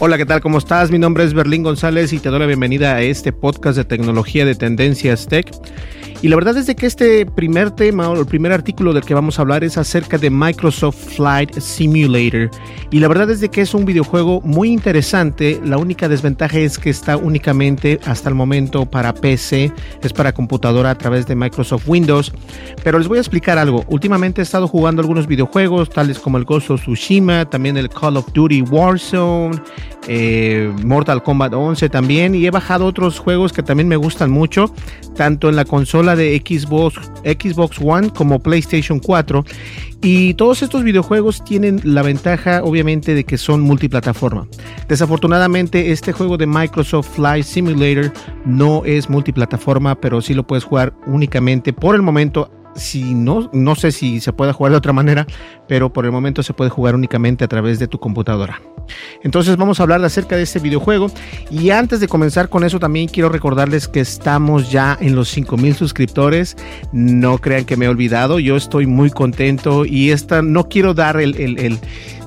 Hola, ¿qué tal? ¿Cómo estás? Mi nombre es Berlín González y te doy la bienvenida a este podcast de tecnología de Tendencias Tech. Y la verdad es de que este primer tema o el primer artículo del que vamos a hablar es acerca de Microsoft Flight Simulator. Y la verdad es de que es un videojuego muy interesante. La única desventaja es que está únicamente hasta el momento para PC, es para computadora a través de Microsoft Windows. Pero les voy a explicar algo. Últimamente he estado jugando algunos videojuegos, tales como el Ghost of Tsushima, también el Call of Duty Warzone, eh, Mortal Kombat 11 también. Y he bajado otros juegos que también me gustan mucho, tanto en la consola de Xbox, Xbox One como PlayStation 4. Y todos estos videojuegos tienen la ventaja, obviamente, de que son multiplataforma. Desafortunadamente, este juego de Microsoft Flight Simulator no es multiplataforma, pero sí lo puedes jugar únicamente por el momento si no, no sé si se puede jugar de otra manera, pero por el momento se puede jugar únicamente a través de tu computadora. Entonces vamos a hablar acerca de este videojuego y antes de comenzar con eso también quiero recordarles que estamos ya en los 5000 suscriptores. No crean que me he olvidado, yo estoy muy contento y esta no quiero dar el, el, el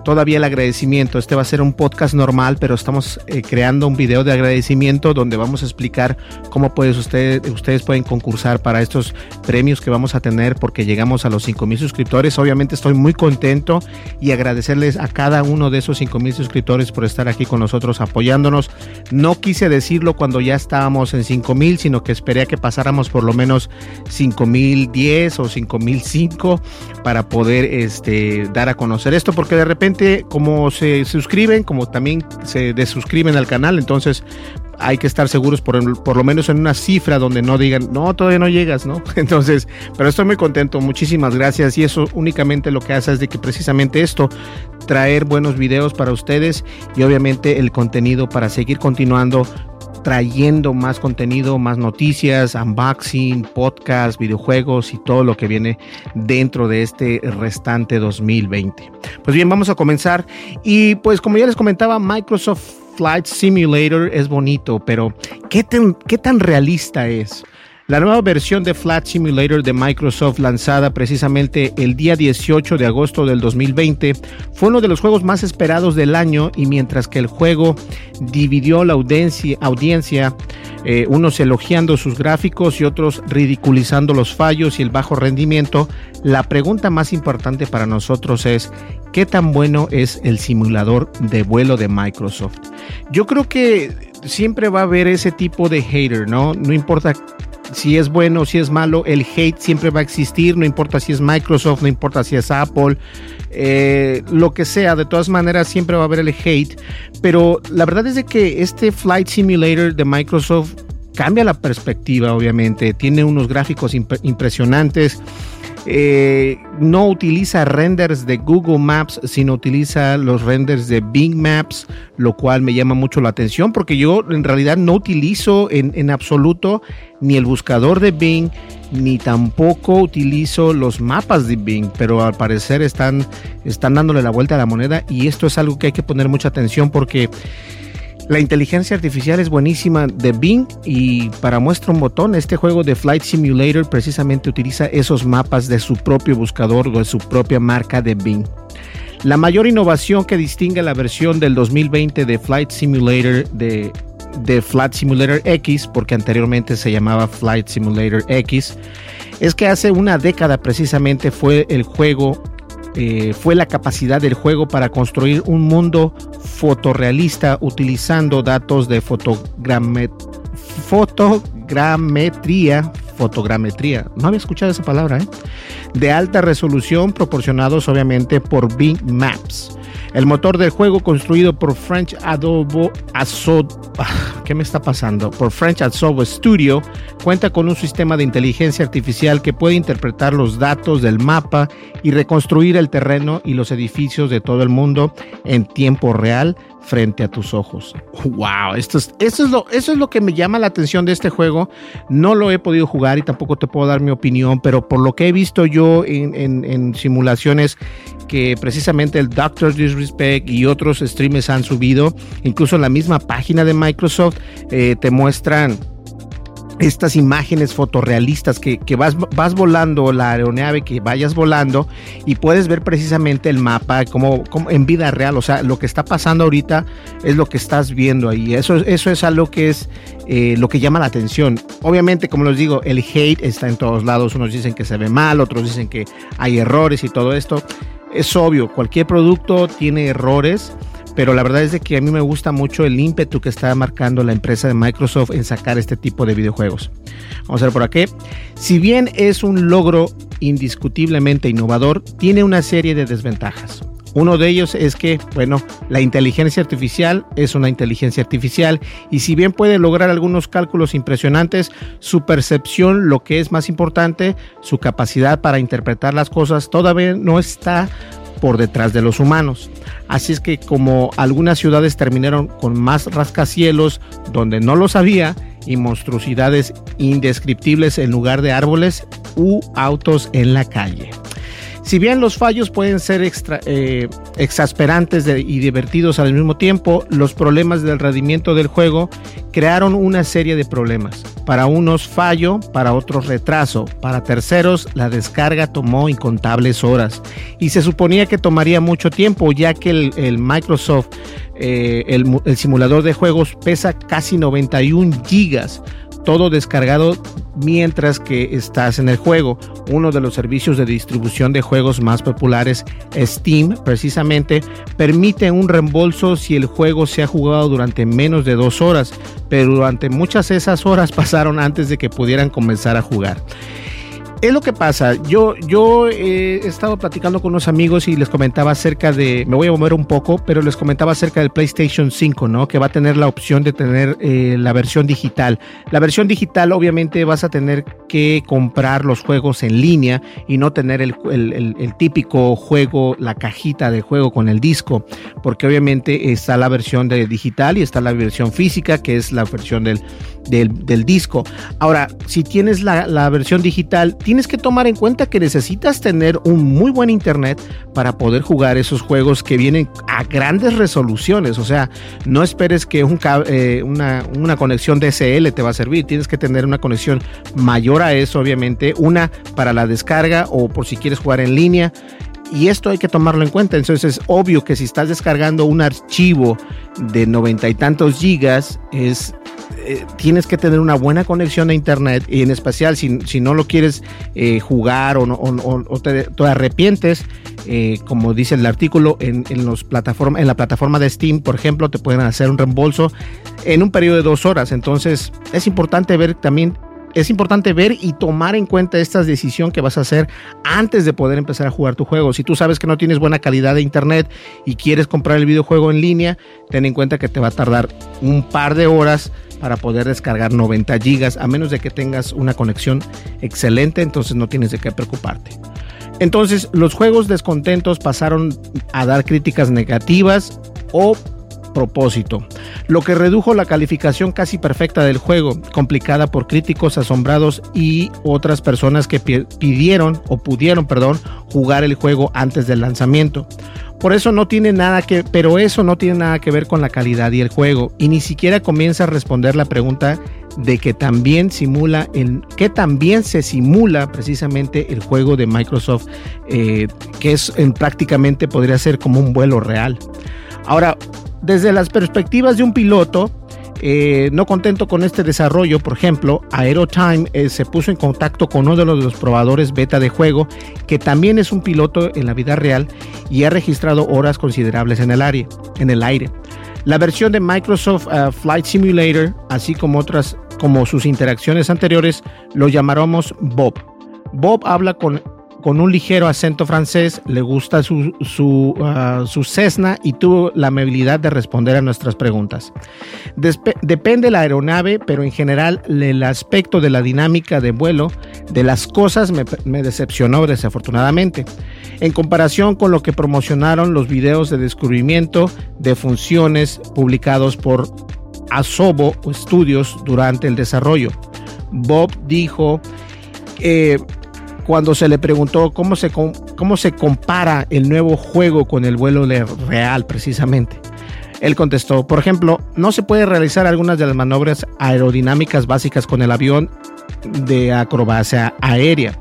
todavía el agradecimiento. Este va a ser un podcast normal, pero estamos eh, creando un video de agradecimiento donde vamos a explicar cómo puedes usted, ustedes pueden concursar para estos premios que vamos a tener porque llegamos a los 5000 suscriptores. Obviamente estoy muy contento y agradecerles a cada uno de esos 5000 suscriptores por estar aquí con nosotros apoyándonos. No quise decirlo cuando ya estábamos en 5000, sino que esperé a que pasáramos por lo menos 5010 o 5005 para poder este, dar a conocer esto porque de repente como se suscriben, como también se desuscriben al canal, entonces hay que estar seguros por, por, lo menos en una cifra donde no digan, no, todavía no llegas, ¿no? Entonces, pero estoy muy contento, muchísimas gracias y eso únicamente lo que hace es de que precisamente esto, traer buenos videos para ustedes y obviamente el contenido para seguir continuando trayendo más contenido, más noticias, unboxing, podcast, videojuegos y todo lo que viene dentro de este restante 2020. Pues bien, vamos a comenzar y pues como ya les comentaba, Microsoft Flight Simulator es bonito, pero ¿qué tan, qué tan realista es? La nueva versión de Flight Simulator de Microsoft lanzada precisamente el día 18 de agosto del 2020 fue uno de los juegos más esperados del año y mientras que el juego dividió la audiencia, audiencia eh, unos elogiando sus gráficos y otros ridiculizando los fallos y el bajo rendimiento, la pregunta más importante para nosotros es ¿qué tan bueno es el simulador de vuelo de Microsoft? Yo creo que siempre va a haber ese tipo de hater, ¿no? No importa si es bueno o si es malo, el hate siempre va a existir, no importa si es Microsoft, no importa si es Apple, eh, lo que sea, de todas maneras siempre va a haber el hate, pero la verdad es de que este Flight Simulator de Microsoft cambia la perspectiva, obviamente, tiene unos gráficos imp impresionantes. Eh, no utiliza renders de Google Maps, sino utiliza los renders de Bing Maps, lo cual me llama mucho la atención porque yo en realidad no utilizo en, en absoluto ni el buscador de Bing, ni tampoco utilizo los mapas de Bing, pero al parecer están, están dándole la vuelta a la moneda y esto es algo que hay que poner mucha atención porque La inteligencia artificial es buenísima de Bing y para muestra un botón, este juego de Flight Simulator precisamente utiliza esos mapas de su propio buscador o de su propia marca de Bing. La mayor innovación que distingue la versión del 2020 de Flight Simulator de, de Flight Simulator X, porque anteriormente se llamaba Flight Simulator X, es que hace una década precisamente fue el juego eh, fue la capacidad del juego para construir un mundo fotorrealista utilizando datos de fotogrametría, fotogrametría, no había escuchado esa palabra, ¿eh? de alta resolución proporcionados obviamente por Bing Maps. El motor del juego construido por French Adobe Adobe, ¿qué me está pasando? Por French Adobe Studio cuenta con un sistema de inteligencia artificial que puede interpretar los datos del mapa y reconstruir el terreno y los edificios de todo el mundo en tiempo real frente a tus ojos. Wow, esto es, eso, es lo, eso es lo que me llama la atención de este juego. No lo he podido jugar y tampoco te puedo dar mi opinión, pero por lo que he visto yo en, simulaciones que precisamente el Doctor Disrespect y otros streamers han subido, incluso en la misma página de Microsoft, eh, te muestran estas imágenes fotorrealistas que, vas, vas, volando la aeronave, que vayas volando y puedes ver precisamente el mapa como, como, en vida real. O sea, lo que está pasando ahorita es lo que estás viendo ahí. Eso, eso es algo que es eh, lo que llama la atención. Obviamente, como les digo, el hate está en todos lados. Unos dicen que se ve mal, otros dicen que hay errores y todo esto. Es obvio, cualquier producto tiene errores pero la verdad es de que a mí me gusta mucho el ímpetu que está marcando la empresa de Microsoft en sacar este tipo de videojuegos. Vamos a ver por aquí. Si bien es un logro indiscutiblemente innovador, tiene una serie de desventajas. Uno de ellos es que, bueno, la inteligencia artificial es una inteligencia artificial y si bien puede lograr algunos cálculos impresionantes, su percepción, lo que es más importante, su capacidad para interpretar las cosas, todavía no está por detrás de los humanos. Así es que como algunas ciudades terminaron con más rascacielos donde no lo sabía y monstruosidades indescriptibles en lugar de árboles u autos en la calle. Si bien los fallos pueden ser eh, exasperantes y divertidos al mismo tiempo, los problemas del rendimiento del juego crearon una serie de problemas. Para unos fallo, para otros retraso, para terceros la descarga tomó incontables horas y se suponía que tomaría mucho tiempo ya que el, Microsoft, eh, el simulador de juegos pesa casi 91 gigas todo descargado mientras que estás en el juego. Uno de los servicios de distribución de juegos más populares, Steam, precisamente, permite un reembolso si el juego se ha jugado durante menos de dos horas, pero durante muchas de esas horas pasaron antes de que pudieran comenzar a jugar. Es lo que pasa. Yo, yo he estado platicando con unos amigos y les comentaba acerca de. Me voy a mover un poco, pero les comentaba acerca del PlayStation 5, ¿no? Que va a tener la opción de tener eh, la versión digital. La versión digital, obviamente, vas a tener que comprar los juegos en línea y no tener el, el típico juego, la cajita de juego con el disco, porque obviamente está la versión de digital y está la versión física, que es la versión del, del, disco. Ahora, si tienes la, versión digital, tienes que tomar en cuenta que necesitas tener un muy buen internet para poder jugar esos juegos que vienen a grandes resoluciones. O sea, no esperes que eh, una, una conexión DSL te va a servir. Tienes que tener una conexión mayor a eso, obviamente. Una para la descarga o por si quieres jugar en línea y esto hay que tomarlo en cuenta. Entonces es obvio que si estás descargando un archivo de noventa y tantos gigas, es eh, tienes que tener una buena conexión a internet y en especial si, si no lo quieres eh, jugar o, o, te, arrepientes, eh, como dice el artículo, en, en, los en la plataforma de Steam, por ejemplo, te pueden hacer un reembolso en un periodo de dos horas. Entonces es importante ver también es importante ver y tomar en cuenta esta decisión que vas a hacer antes de poder empezar a jugar tu juego. Si tú sabes que no tienes buena calidad de internet y quieres comprar el videojuego en línea, ten en cuenta que te va a tardar un par de horas para poder descargar 90 gigas, a menos de que tengas una conexión excelente, entonces no tienes de qué preocuparte. Entonces, los juegos descontentos pasaron a dar críticas negativas o propósito, lo que redujo la calificación casi perfecta del juego, complicada por críticos asombrados y otras personas que pidieron o pudieron, perdón, jugar el juego antes del lanzamiento. Por eso no tiene nada que, pero eso no tiene nada que ver con la calidad y el juego. Y ni siquiera comienza a responder la pregunta de que también simula el, que también se simula precisamente el juego de Microsoft, eh, que es en, prácticamente podría ser como un vuelo real. Ahora, desde las perspectivas de un piloto, eh, no contento con este desarrollo, por ejemplo, Aerotime eh, se puso en contacto con uno de los, probadores beta de juego, que también es un piloto en la vida real y ha registrado horas considerables en el, aire, en el aire. La versión de Microsoft uh, Flight Simulator, así como otras como sus interacciones anteriores, lo llamaremos Bob. Bob habla con con un ligero acento francés, le gusta su, su, uh, su Cessna y tuvo la amabilidad de responder a nuestras preguntas. Despe depende la aeronave, pero en general el aspecto de la dinámica de vuelo de las cosas me, me decepcionó desafortunadamente. En comparación con lo que promocionaron los videos de descubrimiento de funciones publicados por Asobo Studios durante el desarrollo. Bob dijo eh, cuando se le preguntó cómo se, cómo se compara el nuevo juego con el vuelo real precisamente. Él contestó, por ejemplo, no se puede realizar algunas de las maniobras aerodinámicas básicas con el avión de acrobacia aérea.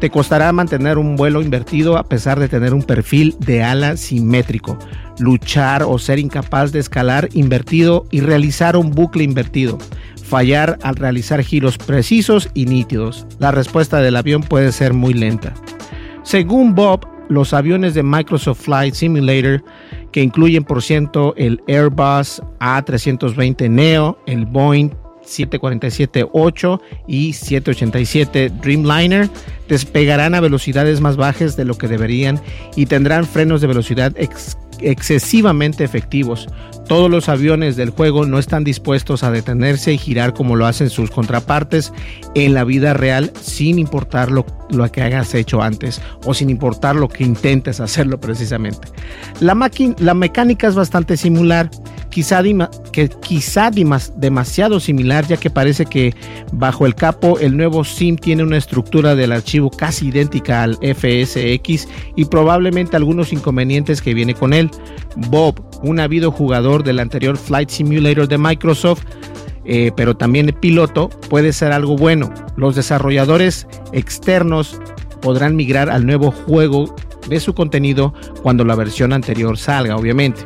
Te costará mantener un vuelo invertido a pesar de tener un perfil de ala simétrico, luchar o ser incapaz de escalar invertido y realizar un bucle invertido fallar al realizar giros precisos y nítidos. La respuesta del avión puede ser muy lenta. Según Bob, los aviones de Microsoft Flight Simulator, que incluyen por ciento el Airbus A320 Neo, el Boeing 747-8 y 787 Dreamliner, despegarán a velocidades más bajas de lo que deberían y tendrán frenos de velocidad excesivamente efectivos. Todos los aviones del juego no están dispuestos a detenerse y girar como lo hacen sus contrapartes en la vida real sin importar lo, lo que hayas hecho antes o sin importar lo que intentes hacerlo precisamente. La, la mecánica es bastante similar, quizá, que, quizá demasiado similar ya que parece que bajo el capo el nuevo SIM tiene una estructura del archivo casi idéntica al FSX y probablemente algunos inconvenientes que viene con él. Bob, un habido jugador del anterior Flight Simulator de Microsoft, eh, pero también piloto, puede ser algo bueno. Los desarrolladores externos podrán migrar al nuevo juego de su contenido cuando la versión anterior salga, obviamente.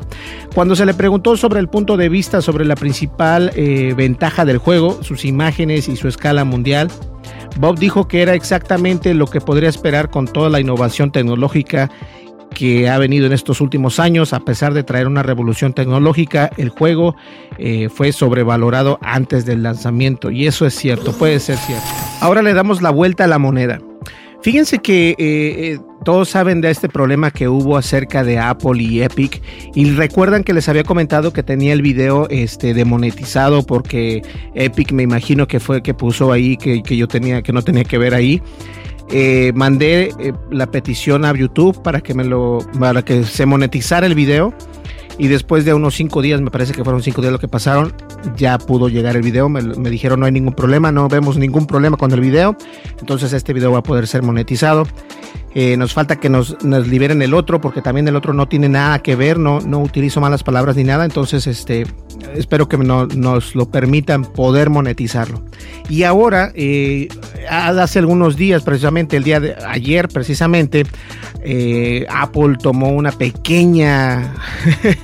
Cuando se le preguntó sobre el punto de vista sobre la principal eh, ventaja del juego, sus imágenes y su escala mundial, Bob dijo que era exactamente lo que podría esperar con toda la innovación tecnológica que ha venido en estos últimos años, a pesar de traer una revolución tecnológica, el juego eh, fue sobrevalorado antes del lanzamiento y eso es cierto, puede ser cierto. Ahora le damos la vuelta a la moneda. Fíjense que eh, todos saben de este problema que hubo acerca de Apple y Epic y recuerdan que les había comentado que tenía el video este demonetizado porque Epic me imagino que fue que puso ahí que, que yo tenía que no tenía que ver ahí eh, mandé eh, la petición a YouTube para que me lo para que se monetizara el video y después de unos cinco días, me parece que fueron cinco días lo que pasaron, ya pudo llegar el video. Me, me, dijeron no hay ningún problema, no vemos ningún problema con el video. Entonces este video va a poder ser monetizado. Eh, nos falta que nos, liberen el otro porque también el otro no tiene nada que ver, no, no utilizo malas palabras ni nada. Entonces este, espero que no, nos lo permitan poder monetizarlo. Y ahora, eh, hace algunos días, precisamente el día de ayer, precisamente, eh, Apple tomó una pequeña...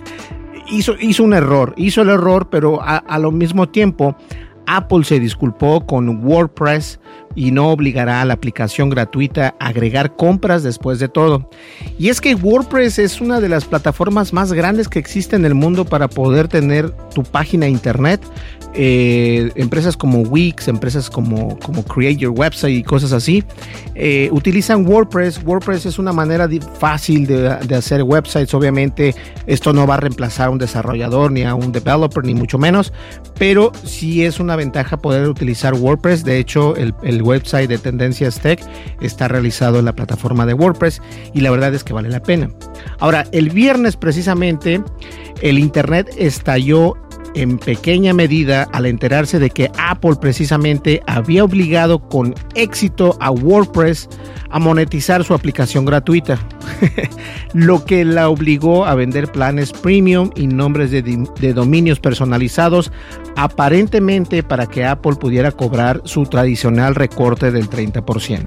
hizo, hizo un error, hizo el error, pero a lo mismo tiempo Apple se disculpó con WordPress y no obligará a la aplicación gratuita a agregar compras después de todo. Y es que WordPress es una de las plataformas más grandes que existe en el mundo para poder tener tu página internet. Eh, empresas como Wix, empresas como, como Create Your Website y cosas así, eh, utilizan WordPress. WordPress es una manera fácil de, de, hacer websites. Obviamente esto no va a reemplazar a un desarrollador ni a un developer, ni mucho menos, pero sí es una ventaja poder utilizar WordPress. De hecho, el, el website de Tendencias Tech está realizado en la plataforma de WordPress y la verdad es que vale la pena. Ahora, el viernes precisamente el Internet estalló en pequeña medida al enterarse de que Apple precisamente había obligado con éxito a WordPress a monetizar su aplicación gratuita, lo que la obligó a vender planes premium y nombres de, dominios personalizados, aparentemente para que Apple pudiera cobrar su tradicional recorte del 30%.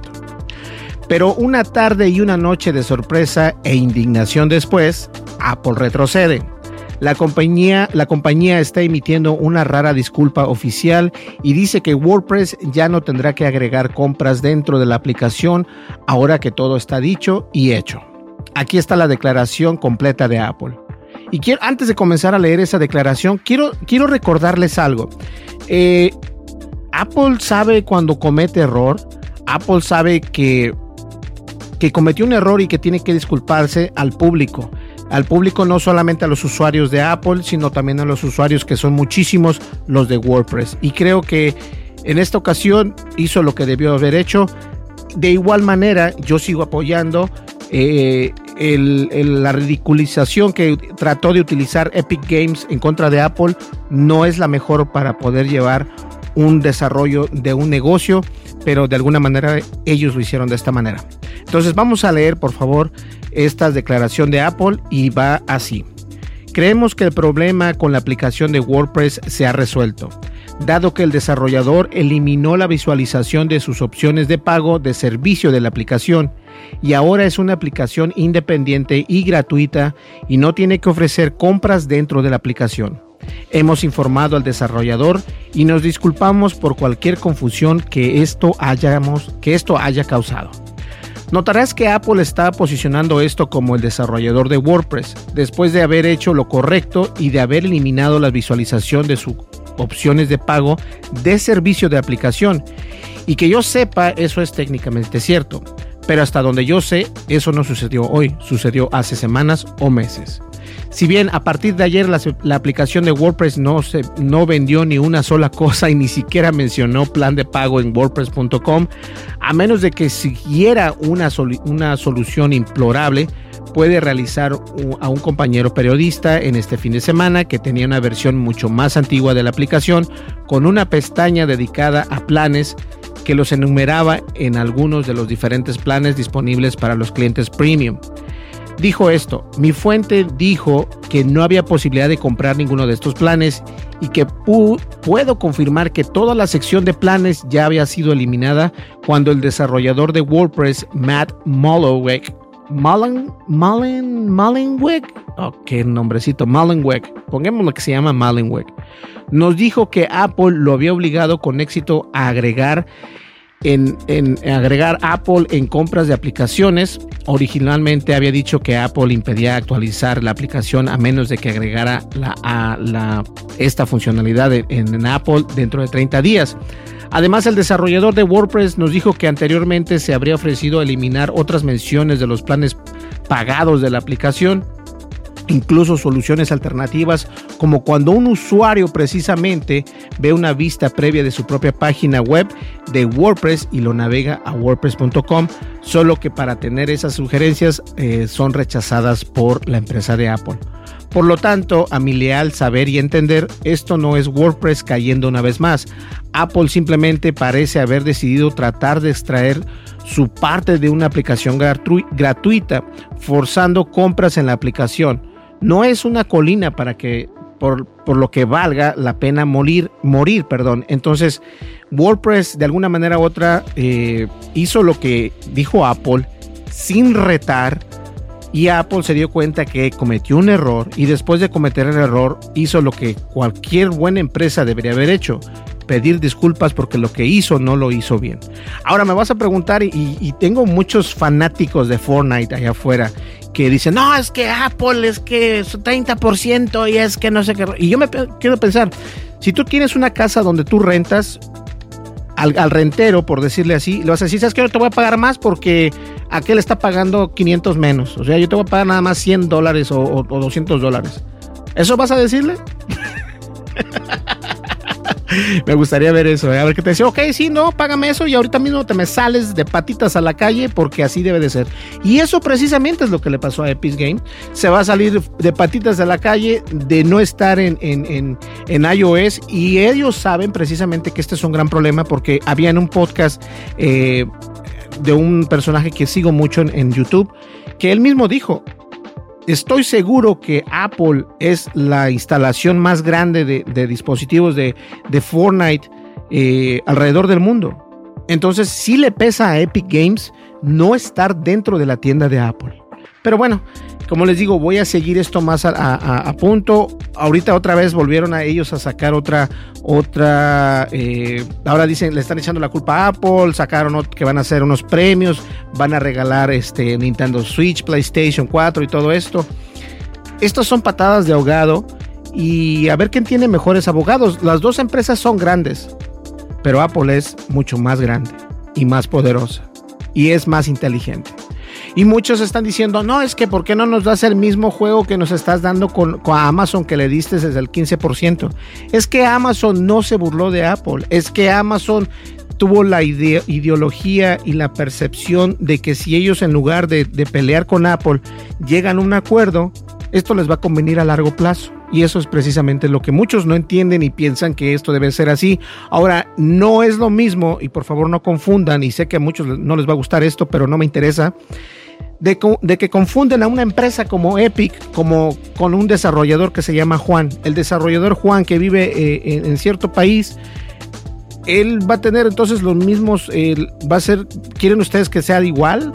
Pero una tarde y una noche de sorpresa e indignación después, Apple retrocede la compañía, la compañía está emitiendo una rara disculpa oficial y dice que WordPress ya no tendrá que agregar compras dentro de la aplicación ahora que todo está dicho y hecho. Aquí está la declaración completa de Apple. Y quiero, antes de comenzar a leer esa declaración, quiero, quiero recordarles algo. Eh, Apple sabe cuando comete error. Apple sabe que, que cometió un error y que tiene que disculparse al público al público, no solamente a los usuarios de Apple, sino también a los usuarios que son muchísimos los de WordPress. Y creo que en esta ocasión hizo lo que debió haber hecho. De igual manera, yo sigo apoyando eh, la ridiculización que trató de utilizar Epic Games en contra de Apple. No es la mejor para poder llevar un desarrollo de un negocio, pero de alguna manera ellos lo hicieron de esta manera. Entonces vamos a leer, por favor, esta declaración de Apple y va así. Creemos que el problema con la aplicación de WordPress se ha resuelto, dado que el desarrollador eliminó la visualización de sus opciones de pago de servicio de la aplicación y ahora es una aplicación independiente y gratuita y no tiene que ofrecer compras dentro de la aplicación. Hemos informado al desarrollador y nos disculpamos por cualquier confusión que esto, que esto haya causado. Notarás que Apple está posicionando esto como el desarrollador de WordPress, después de haber hecho lo correcto y de haber eliminado la visualización de sus opciones de pago de servicio de aplicación. Y que yo sepa, eso es técnicamente cierto. Pero hasta donde yo sé, eso no sucedió hoy, sucedió hace semanas o meses. Si bien a partir de ayer la, aplicación de WordPress no, se, no vendió ni una sola cosa y ni siquiera mencionó plan de pago en wordpress.com, a menos de que siguiera una, una solución implorable, puede realizar a un compañero periodista en este fin de semana que tenía una versión mucho más antigua de la aplicación con una pestaña dedicada a planes que los enumeraba en algunos de los diferentes planes disponibles para los clientes premium dijo esto, mi fuente dijo que no había posibilidad de comprar ninguno de estos planes y que puedo confirmar que toda la sección de planes ya había sido eliminada cuando el desarrollador de WordPress, Matt Mullenweg, Mullen, Mullen, Mullenweg, oh, qué nombrecito, Mullenweg, pongamos lo que se llama Mullenweg, nos dijo que Apple lo había obligado con éxito a agregar en, agregar Apple en compras de aplicaciones. Originalmente había dicho que Apple impedía actualizar la aplicación a menos de que agregara esta funcionalidad en, Apple dentro de 30 días. Además, el desarrollador de WordPress nos dijo que anteriormente se habría ofrecido eliminar otras menciones de los planes pagados de la aplicación incluso soluciones alternativas como cuando un usuario precisamente ve una vista previa de su propia página web de WordPress y lo navega a wordpress.com, solo que para tener esas sugerencias eh, son rechazadas por la empresa de Apple. Por lo tanto, a mi leal saber y entender, esto no es WordPress cayendo una vez más. Apple simplemente parece haber decidido tratar de extraer su parte de una aplicación gratuita, forzando compras en la aplicación no es una colina para que por, lo que valga la pena morir, morir, perdón. Entonces, WordPress de alguna manera u otra eh, hizo lo que dijo Apple sin retar y Apple se dio cuenta que cometió un error y después de cometer el error hizo lo que cualquier buena empresa debería haber hecho, pedir disculpas porque lo que hizo no lo hizo bien. Ahora me vas a preguntar y, y tengo muchos fanáticos de Fortnite allá afuera que dicen, no, es que Apple es que es 30% y es que no sé qué. Y yo me quiero pensar, si tú tienes una casa donde tú rentas al, rentero, por decirle así, le vas a ¿sabes qué? Yo te voy a pagar más porque aquel está pagando 500 menos. O sea, yo te voy a pagar nada más 100 dólares o, o 200 dólares. ¿Eso vas a decirle? me gustaría ver eso. ¿eh? A ver que te decía, ok, sí, no, págame eso y ahorita mismo te me sales de patitas a la calle porque así debe de ser. Y eso precisamente es lo que le pasó a Epic Game. Se va a salir de patitas a la calle de no estar en, en, en, iOS y ellos saben precisamente que este es un gran problema porque había en un podcast eh, de un personaje que sigo mucho en YouTube que él mismo dijo, estoy seguro que Apple es la instalación más grande de, dispositivos de, Fortnite eh, alrededor del mundo. Entonces sí le pesa a Epic Games no estar dentro de la tienda de Apple. Pero bueno, como les digo, voy a seguir esto más a, punto. Ahorita otra vez volvieron a ellos a sacar otra, otra, eh, ahora dicen, le están echando la culpa a Apple, sacaron que van a hacer unos premios, van a regalar este Nintendo Switch, PlayStation 4 y todo esto. Estos son patadas de ahogado y a ver quién tiene mejores abogados. Las dos empresas son grandes, pero Apple es mucho más grande y más poderosa y es más inteligente. Y muchos están diciendo, no, es que ¿por qué no nos das el mismo juego que nos estás dando con, Amazon que le diste desde el 15%? Es que Amazon no se burló de Apple, es que Amazon tuvo la ideología y la percepción de que si ellos en lugar de, de pelear con Apple llegan a un acuerdo, esto les va a convenir a largo plazo. Y eso es precisamente lo que muchos no entienden y piensan que esto debe ser así. Ahora, no es lo mismo, y por favor no confundan, y sé que a muchos no les va a gustar esto, pero no me interesa de, que confunden a una empresa como Epic como con un desarrollador que se llama Juan. El desarrollador Juan que vive eh, en, cierto país, él va a tener entonces los mismos, va a ser, ¿quieren ustedes que sea igual?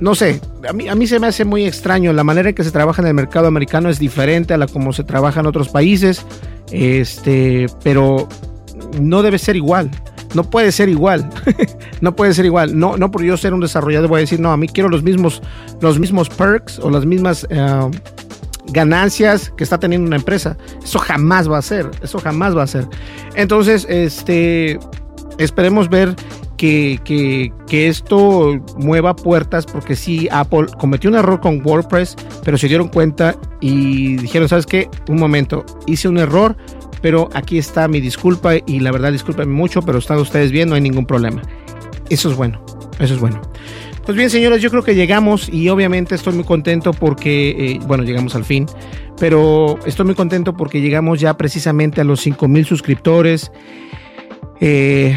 No sé, a mí, a mí se me hace muy extraño. La manera en que se trabaja en el mercado americano es diferente a la como se trabaja en otros países, este, pero no debe ser igual no puede ser igual. no puede ser igual. No, no por yo ser un desarrollador voy a decir, no, a mí quiero los mismos, los mismos perks o las mismas eh, ganancias que está teniendo una empresa. Eso jamás va a ser. Eso jamás va a ser. Entonces, este, esperemos ver que, que, que, esto mueva puertas porque sí, Apple cometió un error con WordPress, pero se dieron cuenta y dijeron, ¿sabes qué? Un momento, hice un error, pero aquí está mi disculpa y la verdad discúlpenme mucho, pero están ustedes bien, no hay ningún problema. Eso es bueno, eso es bueno. Pues bien, señores, yo creo que llegamos y obviamente estoy muy contento porque, eh, bueno, llegamos al fin, pero estoy muy contento porque llegamos ya precisamente a los 5 mil suscriptores. Eh,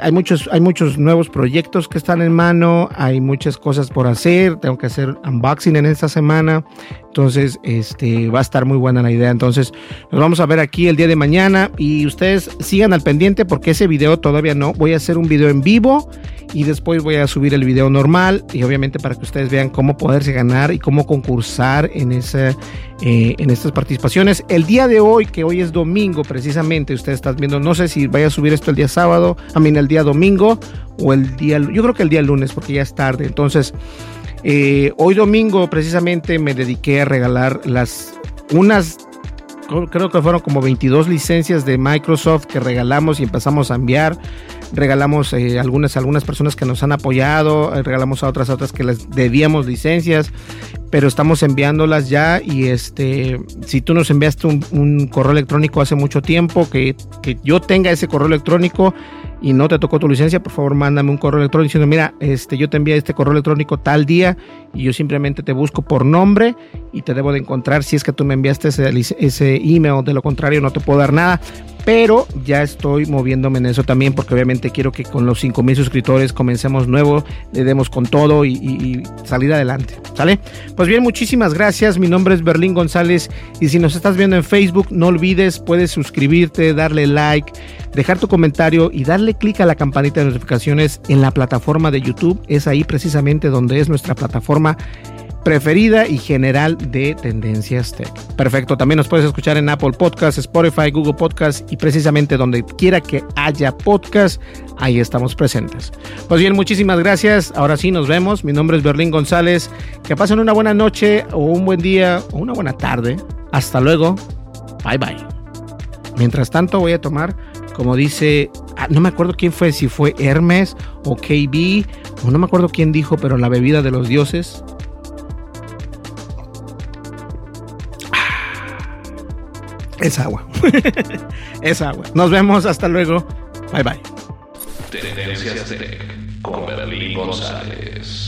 hay muchos, hay muchos nuevos proyectos que están en mano, hay muchas cosas por hacer, tengo que hacer unboxing en esta semana, entonces este va a estar muy buena la idea. Entonces nos vamos a ver aquí el día de mañana y ustedes sigan al pendiente porque ese video todavía no, voy a hacer un video en vivo y después voy a subir el video normal y obviamente para que ustedes vean cómo poderse ganar y cómo concursar en esa eh, en estas participaciones. El día de hoy, que hoy es domingo precisamente, ustedes están viendo, no sé si vaya a subir esto el día sábado, a mí el día domingo o el día, yo creo que el día lunes porque ya es tarde. Entonces, eh, hoy domingo precisamente me dediqué a regalar las unas creo que fueron como 22 licencias de Microsoft que regalamos y empezamos a enviar. Regalamos eh, algunas, algunas personas que nos han apoyado, eh, regalamos a otras, otras que les debíamos licencias, pero estamos enviándolas ya y este, si tú nos enviaste un, correo electrónico hace mucho tiempo, que, que yo tenga ese correo electrónico, y no te tocó tu licencia, por favor mándame un correo electrónico diciendo, mira, este, yo te envié este correo electrónico tal día y yo simplemente te busco por nombre y te debo de encontrar si es que tú me enviaste ese, ese email, de lo contrario no te puedo dar nada pero ya estoy moviéndome en eso también porque obviamente quiero que con los 5000 suscriptores comencemos nuevo, le demos con todo y, salir adelante, ¿sale? Pues bien, muchísimas gracias, mi nombre es Berlín González. Y si nos estás viendo en Facebook, no olvides, puedes suscribirte, darle like, dejar tu comentario y darle clic a la campanita de notificaciones en la plataforma de YouTube, es ahí precisamente donde es nuestra plataforma preferida y general de Tendencias Tech. Perfecto, también nos puedes escuchar en Apple Podcasts, Spotify, Google Podcasts y precisamente donde quiera que haya podcast, ahí estamos presentes. Pues bien, muchísimas gracias. Ahora sí nos vemos. Mi nombre es Berlín González. Que pasen una buena noche o un buen día o una buena tarde. Hasta luego. Bye bye. Mientras tanto voy a tomar, como dice, ah, no me acuerdo quién fue, si fue Hermes o KB, o no me acuerdo quién dijo, pero la bebida de los dioses. Es agua. es agua. Nos vemos. Hasta luego. Bye bye. Tendencias Tech con Berlín González.